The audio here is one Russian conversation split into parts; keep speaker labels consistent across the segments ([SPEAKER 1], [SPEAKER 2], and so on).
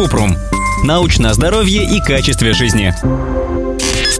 [SPEAKER 1] Купрум. Научное здоровье и качестве жизни.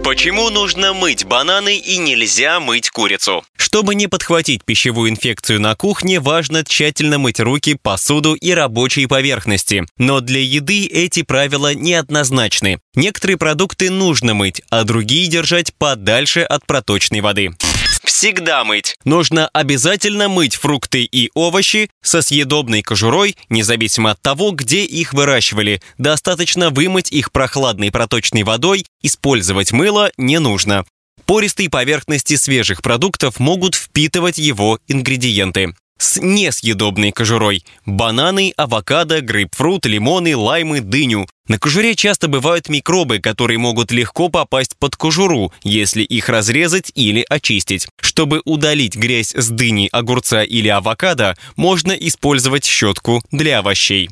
[SPEAKER 2] Почему нужно мыть бананы и нельзя мыть курицу?
[SPEAKER 3] Чтобы не подхватить пищевую инфекцию на кухне, важно тщательно мыть руки, посуду и рабочие поверхности. Но для еды эти правила неоднозначны. Некоторые продукты нужно мыть, а другие держать подальше от проточной воды
[SPEAKER 2] всегда мыть.
[SPEAKER 3] Нужно обязательно мыть фрукты и овощи со съедобной кожурой, независимо от того, где их выращивали. Достаточно вымыть их прохладной проточной водой, использовать мыло не нужно. Пористые поверхности свежих продуктов могут впитывать его ингредиенты с несъедобной кожурой. Бананы, авокадо, грейпфрут, лимоны, лаймы, дыню. На кожуре часто бывают микробы, которые могут легко попасть под кожуру, если их разрезать или очистить. Чтобы удалить грязь с дыни, огурца или авокадо, можно использовать щетку для овощей.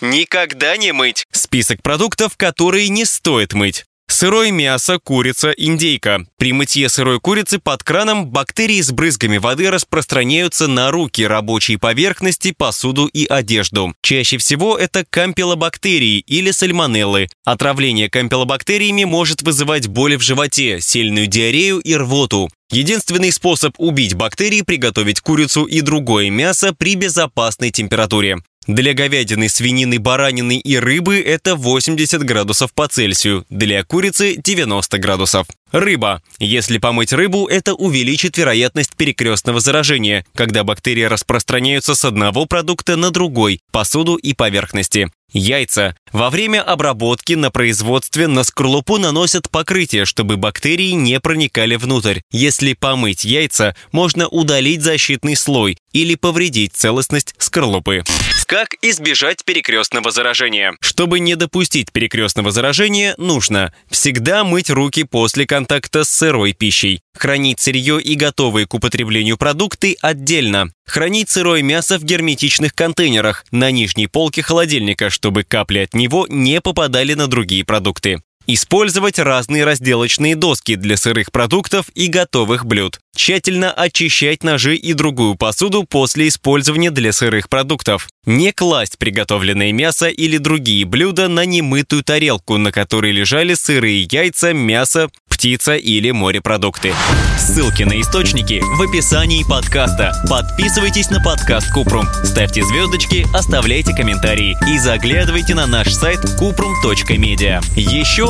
[SPEAKER 2] Никогда не мыть.
[SPEAKER 3] Список продуктов, которые не стоит мыть. Сырое мясо, курица, индейка. При мытье сырой курицы под краном бактерии с брызгами воды распространяются на руки, рабочие поверхности, посуду и одежду. Чаще всего это кампилобактерии или сальмонеллы. Отравление кампилобактериями может вызывать боли в животе, сильную диарею и рвоту. Единственный способ убить бактерии – приготовить курицу и другое мясо при безопасной температуре. Для говядины, свинины, баранины и рыбы это 80 градусов по Цельсию, для курицы 90 градусов. Рыба. Если помыть рыбу, это увеличит вероятность перекрестного заражения, когда бактерии распространяются с одного продукта на другой, посуду и поверхности. Яйца. Во время обработки на производстве на скорлупу наносят покрытие, чтобы бактерии не проникали внутрь. Если помыть яйца, можно удалить защитный слой или повредить целостность скорлупы.
[SPEAKER 2] Как избежать перекрестного заражения?
[SPEAKER 3] Чтобы не допустить перекрестного заражения, нужно всегда мыть руки после контакта с сырой пищей, хранить сырье и готовые к употреблению продукты отдельно, хранить сырое мясо в герметичных контейнерах на нижней полке холодильника, чтобы капли от него не попадали на другие продукты. Использовать разные разделочные доски для сырых продуктов и готовых блюд. Тщательно очищать ножи и другую посуду после использования для сырых продуктов. Не класть приготовленное мясо или другие блюда на немытую тарелку, на которой лежали сырые яйца, мясо, птица или морепродукты. Ссылки на источники в описании подкаста. Подписывайтесь на подкаст Купрум, ставьте звездочки, оставляйте комментарии и заглядывайте на наш сайт kuprum.media. Еще